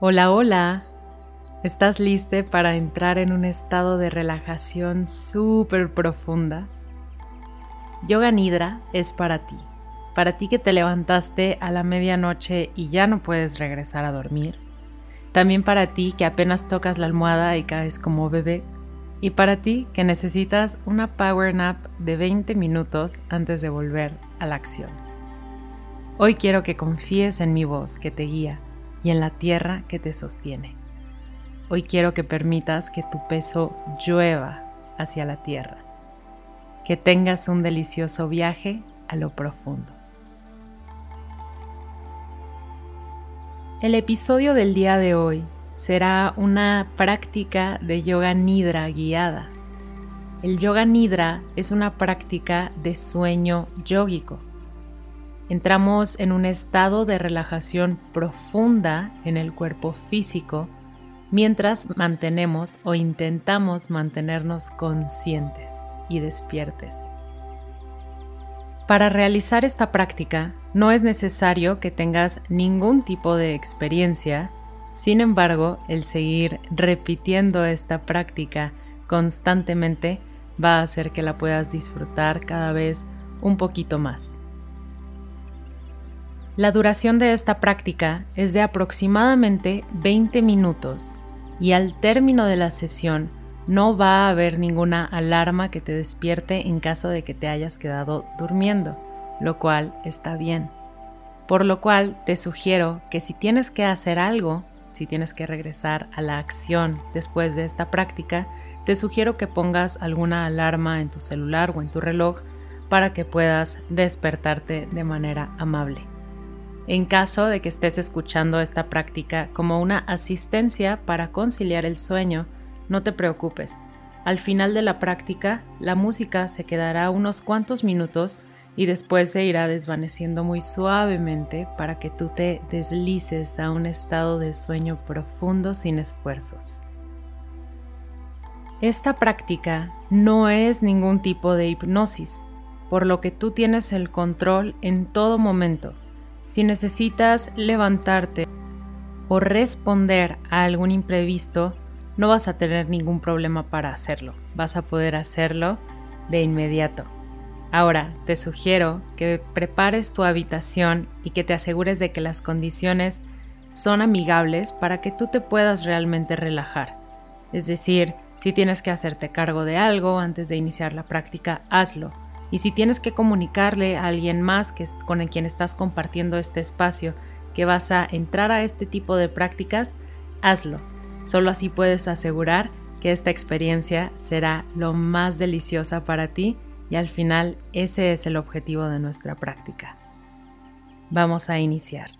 Hola, hola. ¿Estás listo para entrar en un estado de relajación súper profunda? Yoga Nidra es para ti. Para ti que te levantaste a la medianoche y ya no puedes regresar a dormir. También para ti que apenas tocas la almohada y caes como bebé. Y para ti que necesitas una power nap de 20 minutos antes de volver a la acción. Hoy quiero que confíes en mi voz que te guía y en la tierra que te sostiene. Hoy quiero que permitas que tu peso llueva hacia la tierra. Que tengas un delicioso viaje a lo profundo. El episodio del día de hoy será una práctica de yoga nidra guiada. El yoga nidra es una práctica de sueño yógico Entramos en un estado de relajación profunda en el cuerpo físico mientras mantenemos o intentamos mantenernos conscientes y despiertes. Para realizar esta práctica no es necesario que tengas ningún tipo de experiencia, sin embargo, el seguir repitiendo esta práctica constantemente va a hacer que la puedas disfrutar cada vez un poquito más. La duración de esta práctica es de aproximadamente 20 minutos y al término de la sesión no va a haber ninguna alarma que te despierte en caso de que te hayas quedado durmiendo, lo cual está bien. Por lo cual te sugiero que si tienes que hacer algo, si tienes que regresar a la acción después de esta práctica, te sugiero que pongas alguna alarma en tu celular o en tu reloj para que puedas despertarte de manera amable. En caso de que estés escuchando esta práctica como una asistencia para conciliar el sueño, no te preocupes. Al final de la práctica, la música se quedará unos cuantos minutos y después se irá desvaneciendo muy suavemente para que tú te deslices a un estado de sueño profundo sin esfuerzos. Esta práctica no es ningún tipo de hipnosis, por lo que tú tienes el control en todo momento si necesitas levantarte o responder a algún imprevisto, no vas a tener ningún problema para hacerlo. Vas a poder hacerlo de inmediato. Ahora, te sugiero que prepares tu habitación y que te asegures de que las condiciones son amigables para que tú te puedas realmente relajar. Es decir, si tienes que hacerte cargo de algo antes de iniciar la práctica, hazlo. Y si tienes que comunicarle a alguien más que, con el quien estás compartiendo este espacio que vas a entrar a este tipo de prácticas, hazlo. Solo así puedes asegurar que esta experiencia será lo más deliciosa para ti y al final ese es el objetivo de nuestra práctica. Vamos a iniciar.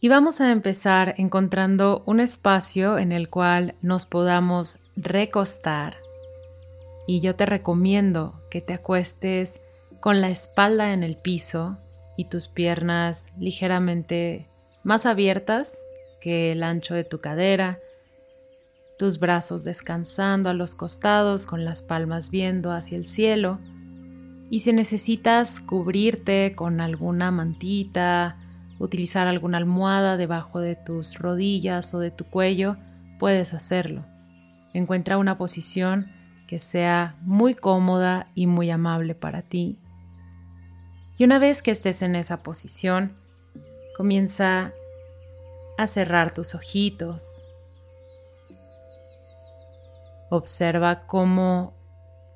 Y vamos a empezar encontrando un espacio en el cual nos podamos recostar y yo te recomiendo que te acuestes con la espalda en el piso y tus piernas ligeramente más abiertas que el ancho de tu cadera, tus brazos descansando a los costados con las palmas viendo hacia el cielo. Y si necesitas cubrirte con alguna mantita, utilizar alguna almohada debajo de tus rodillas o de tu cuello, puedes hacerlo. Encuentra una posición que sea muy cómoda y muy amable para ti. Y una vez que estés en esa posición, comienza a cerrar tus ojitos. Observa cómo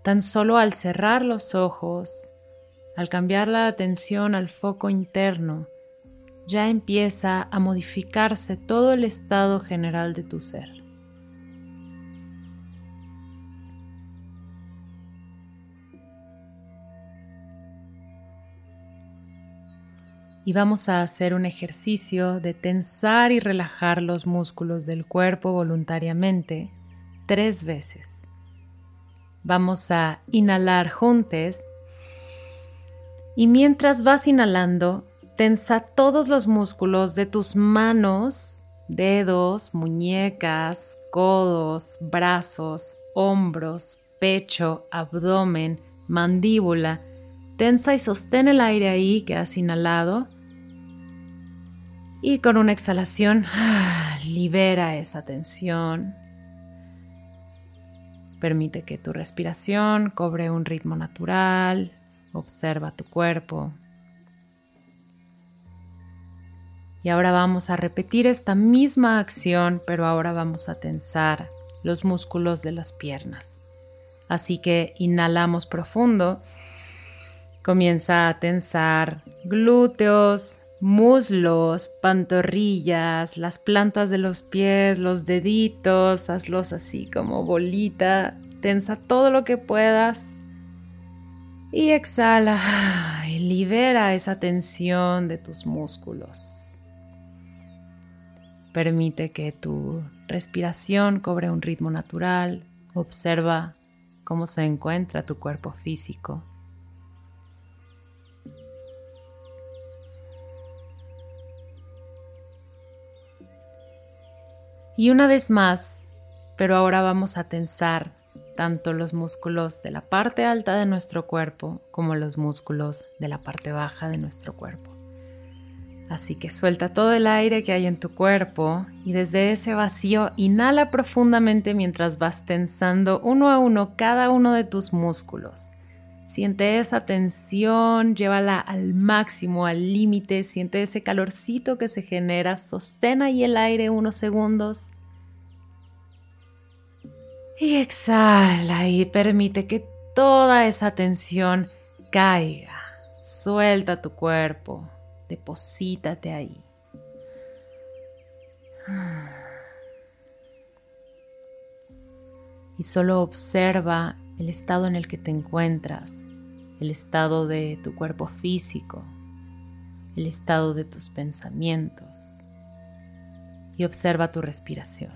tan solo al cerrar los ojos, al cambiar la atención al foco interno, ya empieza a modificarse todo el estado general de tu ser. Y vamos a hacer un ejercicio de tensar y relajar los músculos del cuerpo voluntariamente tres veces. Vamos a inhalar juntos y mientras vas inhalando, tensa todos los músculos de tus manos, dedos, muñecas, codos, brazos, hombros, pecho, abdomen, mandíbula. Tensa y sostén el aire ahí que has inhalado Y con una exhalación, libera esa tensión. Permite que tu respiración cobre un ritmo natural. Observa tu cuerpo. Y ahora vamos a repetir esta misma acción, pero ahora vamos a tensar los músculos de las piernas. Así que inhalamos profundo. Comienza a tensar glúteos, muslos, pantorrillas, las plantas de los pies, los deditos, hazlos así como bolita. Tensa todo lo que puedas. Y exhala y libera esa tensión de tus músculos. Permite que tu respiración cobre un ritmo natural. Observa cómo se encuentra tu cuerpo físico. Y una vez más, pero ahora vamos a tensar tanto los músculos de la parte alta de nuestro cuerpo como los músculos de la parte baja de nuestro cuerpo. Así que suelta todo el aire que hay en tu cuerpo y desde ese vacío inhala profundamente mientras vas tensando uno a uno cada uno de tus músculos. Siente esa tensión, llévala al máximo, al límite, siente ese calorcito que se genera, sostén ahí el aire unos segundos. Y exhala y permite que toda esa tensión caiga. Suelta tu cuerpo, deposítate ahí. Y solo observa el estado en el que te encuentras, el estado de tu cuerpo físico, el estado de tus pensamientos y observa tu respiración.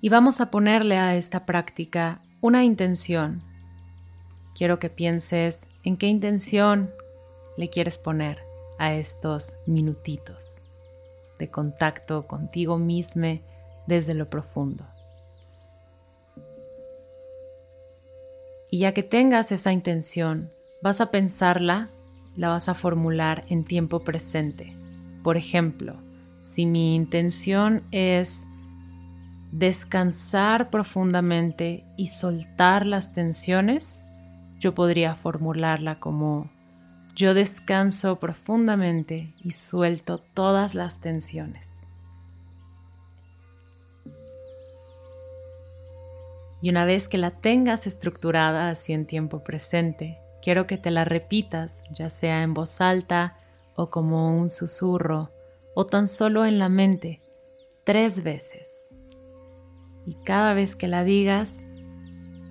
Y vamos a ponerle a esta práctica una intención. Quiero que pienses en qué intención le quieres poner a estos minutitos de contacto contigo mismo desde lo profundo. Y ya que tengas esa intención, vas a pensarla, la vas a formular en tiempo presente. Por ejemplo, si mi intención es descansar profundamente y soltar las tensiones, yo podría formularla como yo descanso profundamente y suelto todas las tensiones. Y una vez que la tengas estructurada así en tiempo presente, quiero que te la repitas, ya sea en voz alta o como un susurro, o tan solo en la mente, tres veces. Y cada vez que la digas,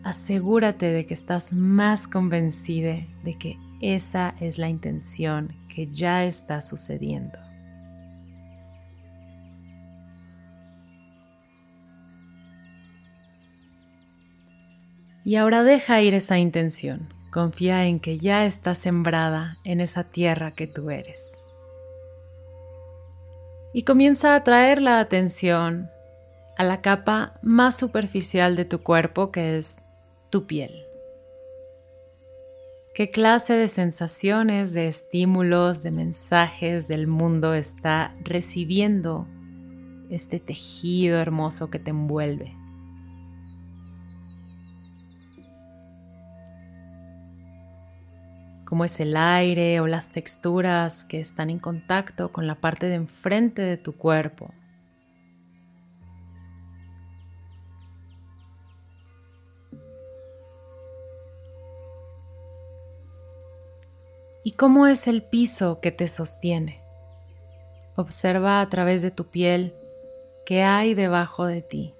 asegúrate de que estás más convencida de que esa es la intención que ya está sucediendo. Y ahora deja ir esa intención. Confía en que ya está sembrada en esa tierra que tú eres. Y comienza a traer la atención a la capa más superficial de tu cuerpo que es tu piel. ¿Qué clase de sensaciones, de estímulos, de mensajes del mundo está recibiendo este tejido hermoso que te envuelve? Como es el aire o las texturas que están en contacto con la parte de enfrente de tu cuerpo. ¿Y cómo es el piso que te sostiene? Observa a través de tu piel qué hay debajo de ti.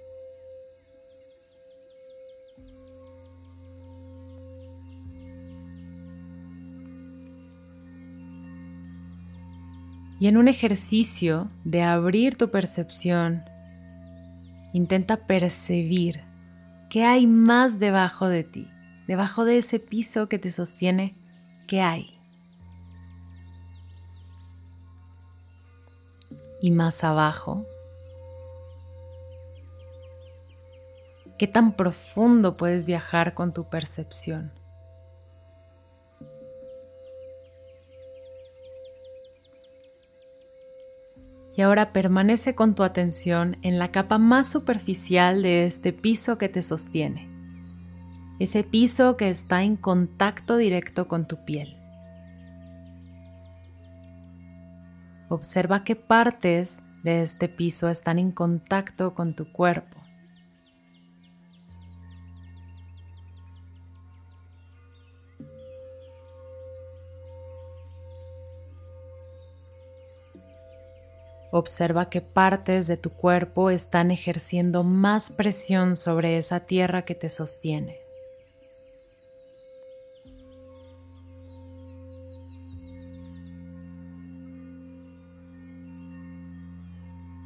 Y en un ejercicio de abrir tu percepción, intenta percibir qué hay más debajo de ti, debajo de ese piso que te sostiene, qué hay. Y más abajo, qué tan profundo puedes viajar con tu percepción. Y ahora permanece con tu atención en la capa más superficial de este piso que te sostiene. Ese piso que está en contacto directo con tu piel. Observa qué partes de este piso están en contacto con tu cuerpo. Observa qué partes de tu cuerpo están ejerciendo más presión sobre esa tierra que te sostiene.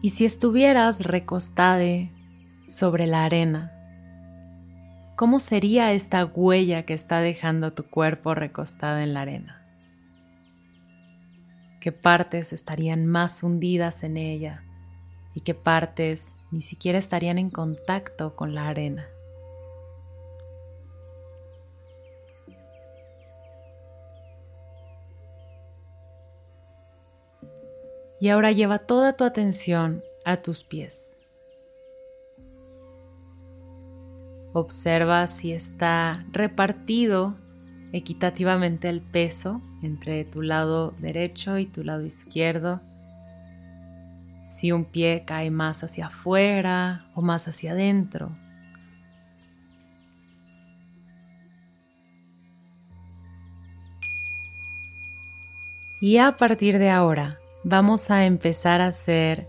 Y si estuvieras recostada sobre la arena, ¿cómo sería esta huella que está dejando tu cuerpo recostada en la arena? Qué partes estarían más hundidas en ella y qué partes ni siquiera estarían en contacto con la arena. Y ahora lleva toda tu atención a tus pies. Observa si está repartido equitativamente el peso entre tu lado derecho y tu lado izquierdo. Si un pie cae más hacia afuera o más hacia adentro. Y a partir de ahora vamos a empezar a hacer...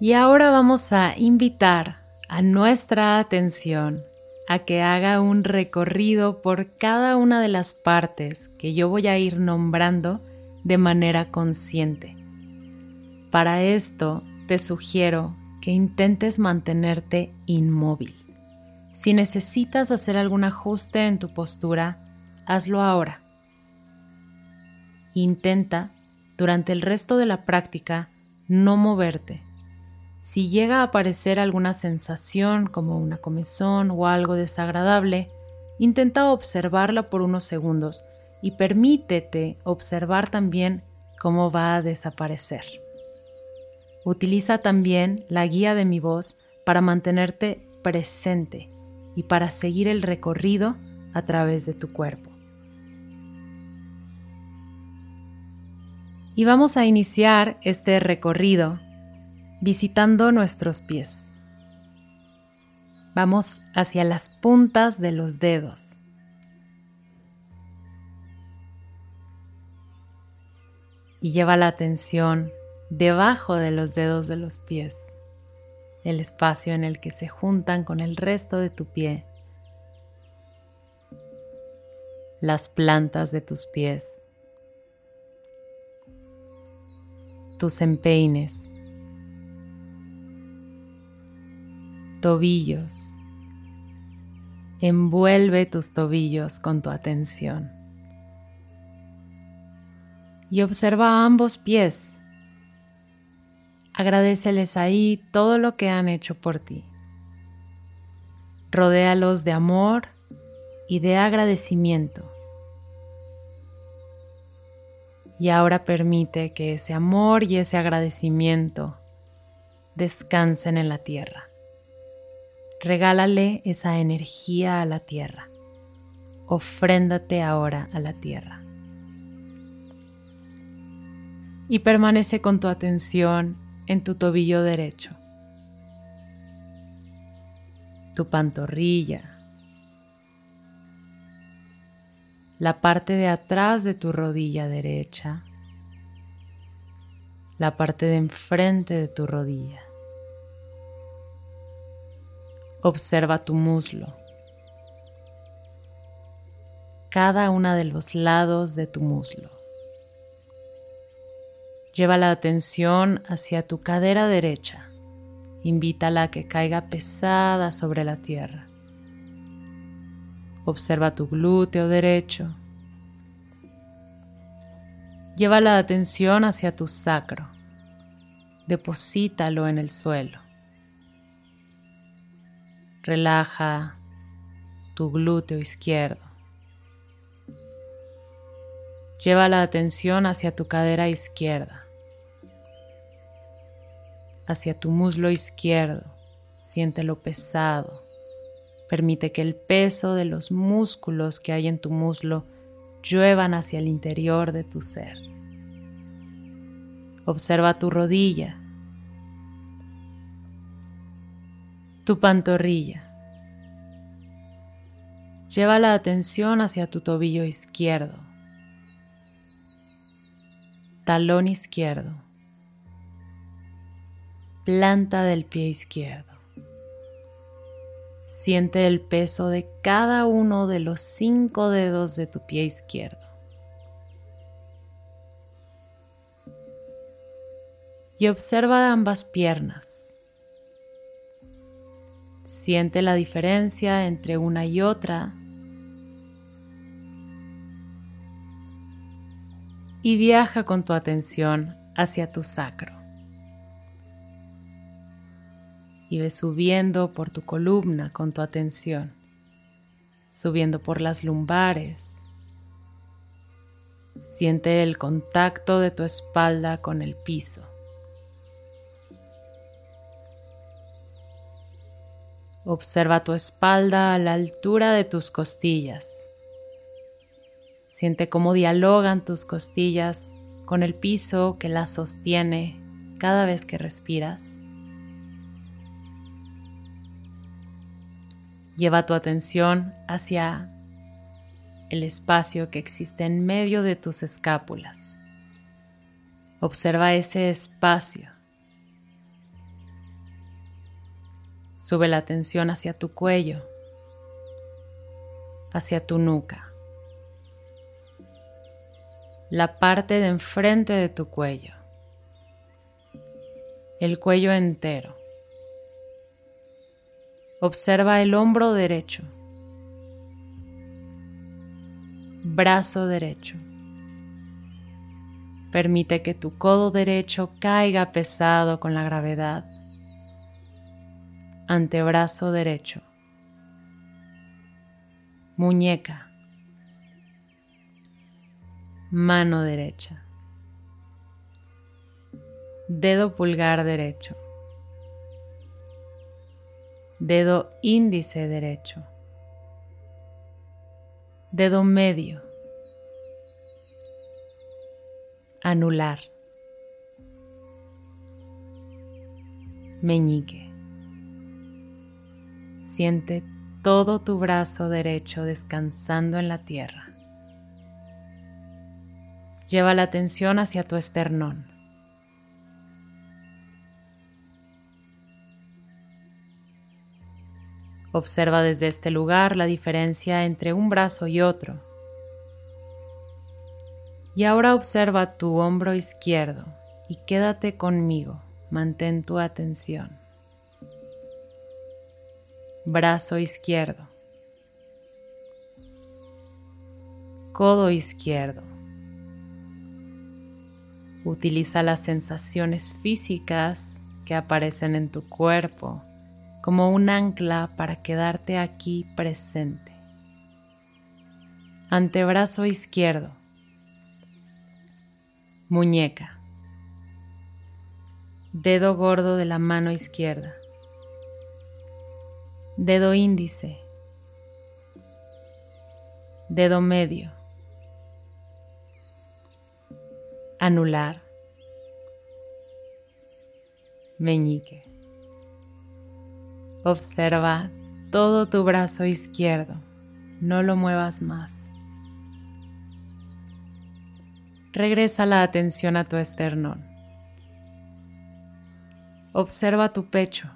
Y ahora vamos a invitar a nuestra atención a que haga un recorrido por cada una de las partes que yo voy a ir nombrando de manera consciente. Para esto te sugiero que intentes mantenerte inmóvil. Si necesitas hacer algún ajuste en tu postura, hazlo ahora. Intenta, durante el resto de la práctica, no moverte si llega a aparecer alguna sensación como una comezón o algo desagradable, intenta observarla por unos segundos y permítete observar también cómo va a desaparecer. Utiliza también la guía de mi voz para mantenerte presente y para seguir el recorrido a través de tu cuerpo. Y vamos a iniciar este recorrido visitando nuestros pies. Vamos hacia las puntas de los dedos. Y lleva la atención debajo de los dedos de los pies, el espacio en el que se juntan con el resto de tu pie, las plantas de tus pies, tus empeines, tobillos. Envuelve tus tobillos con tu atención. Y observa ambos pies. Agradeceles ahí todo lo que han hecho por ti. Rodéalos de amor y de agradecimiento. Y ahora permite que ese amor y ese agradecimiento descansen en la tierra. Regálale esa energía a la tierra. Ofréndate ahora a la tierra. Y permanece con tu atención en tu tobillo derecho, tu pantorrilla, la parte de atrás de tu rodilla derecha, la parte de enfrente de tu rodilla. Observa tu muslo, cada una de los lados de tu muslo. Lleva la atención hacia tu cadera derecha. Invítala a que caiga pesada sobre la tierra. Observa tu glúteo derecho. Lleva la atención hacia tu sacro. Deposítalo en el suelo. Relaja tu glúteo izquierdo. Lleva la atención hacia tu cadera izquierda, hacia tu muslo izquierdo. Siéntelo pesado. Permite que el peso de los músculos que hay en tu muslo lluevan hacia el interior de tu ser. Observa tu rodilla, tu pantorrilla. Lleva la atención hacia tu tobillo izquierdo, talón izquierdo, planta del pie izquierdo. Siente el peso de cada uno de los cinco dedos de tu pie izquierdo. Y observa ambas piernas. Siente la diferencia entre una y otra y viaja con tu atención hacia tu sacro. Y ve subiendo por tu columna con tu atención, subiendo por las lumbares. Siente el contacto de tu espalda con el piso. Observa tu espalda a la altura de tus costillas. Siente cómo dialogan tus costillas con el piso que las sostiene cada vez que respiras. Lleva tu atención hacia el espacio que existe en medio de tus escápulas. Observa ese espacio. Sube la atención hacia tu cuello, hacia tu nuca la parte de enfrente de tu cuello, el cuello entero. Observa el hombro derecho, brazo derecho. Permite que tu codo derecho caiga pesado con la gravedad. Antebrazo derecho. Muñeca. Mano derecha, dedo pulgar derecho, dedo índice derecho, dedo medio, anular, meñique. Siente todo tu brazo derecho descansando en la tierra. Lleva la atención hacia tu esternón. Observa desde este lugar la diferencia entre un brazo y otro. Y ahora observa tu hombro izquierdo y quédate conmigo. Mantén tu atención. Brazo izquierdo. Codo izquierdo. Utiliza las sensaciones físicas que aparecen en tu cuerpo como un ancla para quedarte aquí presente. Antebrazo izquierdo. Muñeca. Dedo gordo de la mano izquierda. Dedo índice. Dedo medio anular, meñique. Observa todo tu brazo izquierdo, no lo muevas más. Regresa la atención a tu esternón. Observa tu pecho.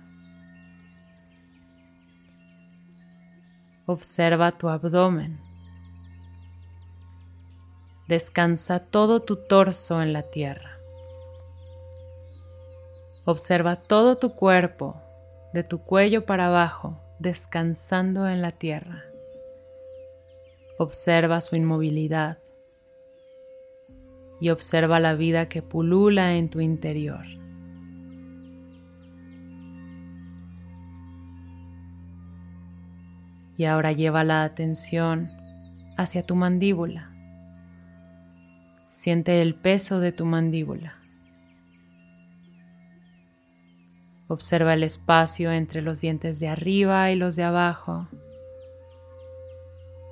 Observa tu abdomen. Descansa todo tu torso en la tierra. Observa todo tu cuerpo, de tu cuello para abajo, descansando en la tierra. Observa su inmovilidad y observa la vida que pulula en tu interior. Y ahora lleva la atención hacia tu mandíbula Siente el peso de tu mandíbula. Observa el espacio entre los dientes de arriba y los de abajo.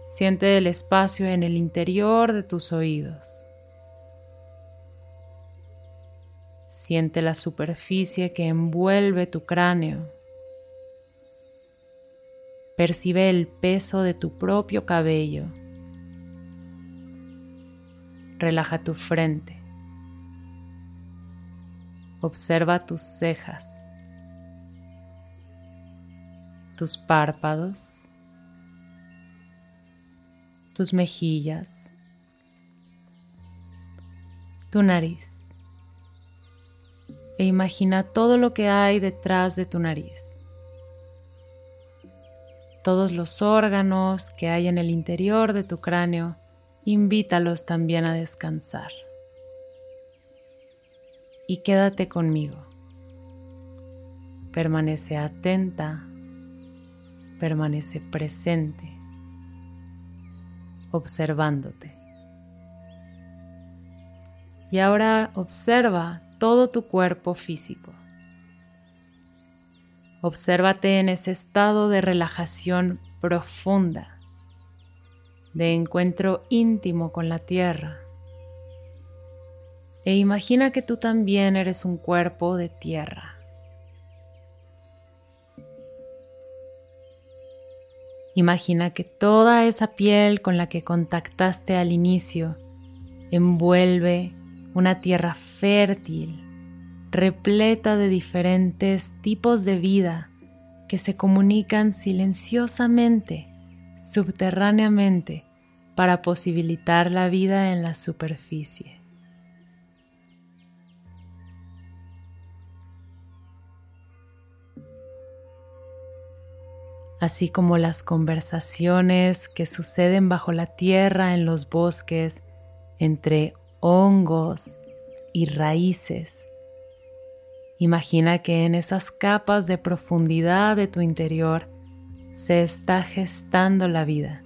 Siente el espacio en el interior de tus oídos. Siente la superficie que envuelve tu cráneo. Percibe el peso de tu propio cabello. Relaja tu frente. Observa tus cejas, tus párpados, tus mejillas, tu nariz. E imagina todo lo que hay detrás de tu nariz. Todos los órganos que hay en el interior de tu cráneo, invítalos también a descansar. Y quédate conmigo. Permanece atenta, permanece presente observándote. Y ahora observa todo tu cuerpo físico. Obsérvate en ese estado de relajación profunda, de encuentro íntimo con la tierra. E imagina que tú también eres un cuerpo de tierra. Imagina que toda esa piel con la que contactaste al inicio envuelve una tierra fértil, repleta de diferentes tipos de vida que se comunican silenciosamente, subterráneamente, para posibilitar la vida en la superficie. así como las conversaciones que suceden bajo la tierra en los bosques entre hongos y raíces. Imagina que en esas capas de profundidad de tu interior se está gestando la vida,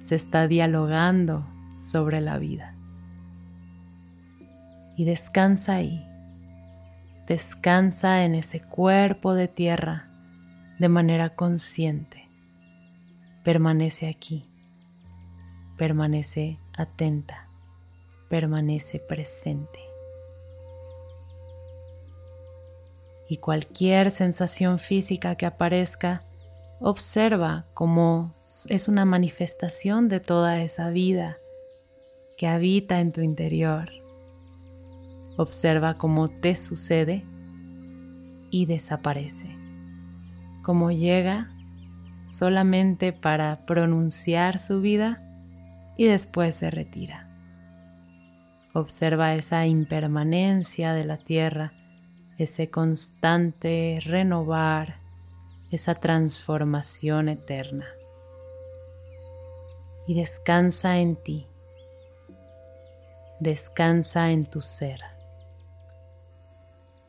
se está dialogando sobre la vida. Y descansa ahí, descansa en ese cuerpo de tierra de manera consciente. Permanece aquí, permanece atenta, permanece presente. Y cualquier sensación física que aparezca, observa cómo es una manifestación de toda esa vida que habita en tu interior. Observa cómo te sucede y desaparece como llega solamente para pronunciar su vida y después se retira. Observa esa impermanencia de la tierra, ese constante renovar, esa transformación eterna. Y descansa en ti, descansa en tu ser,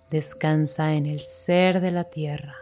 descansa en el ser de la tierra.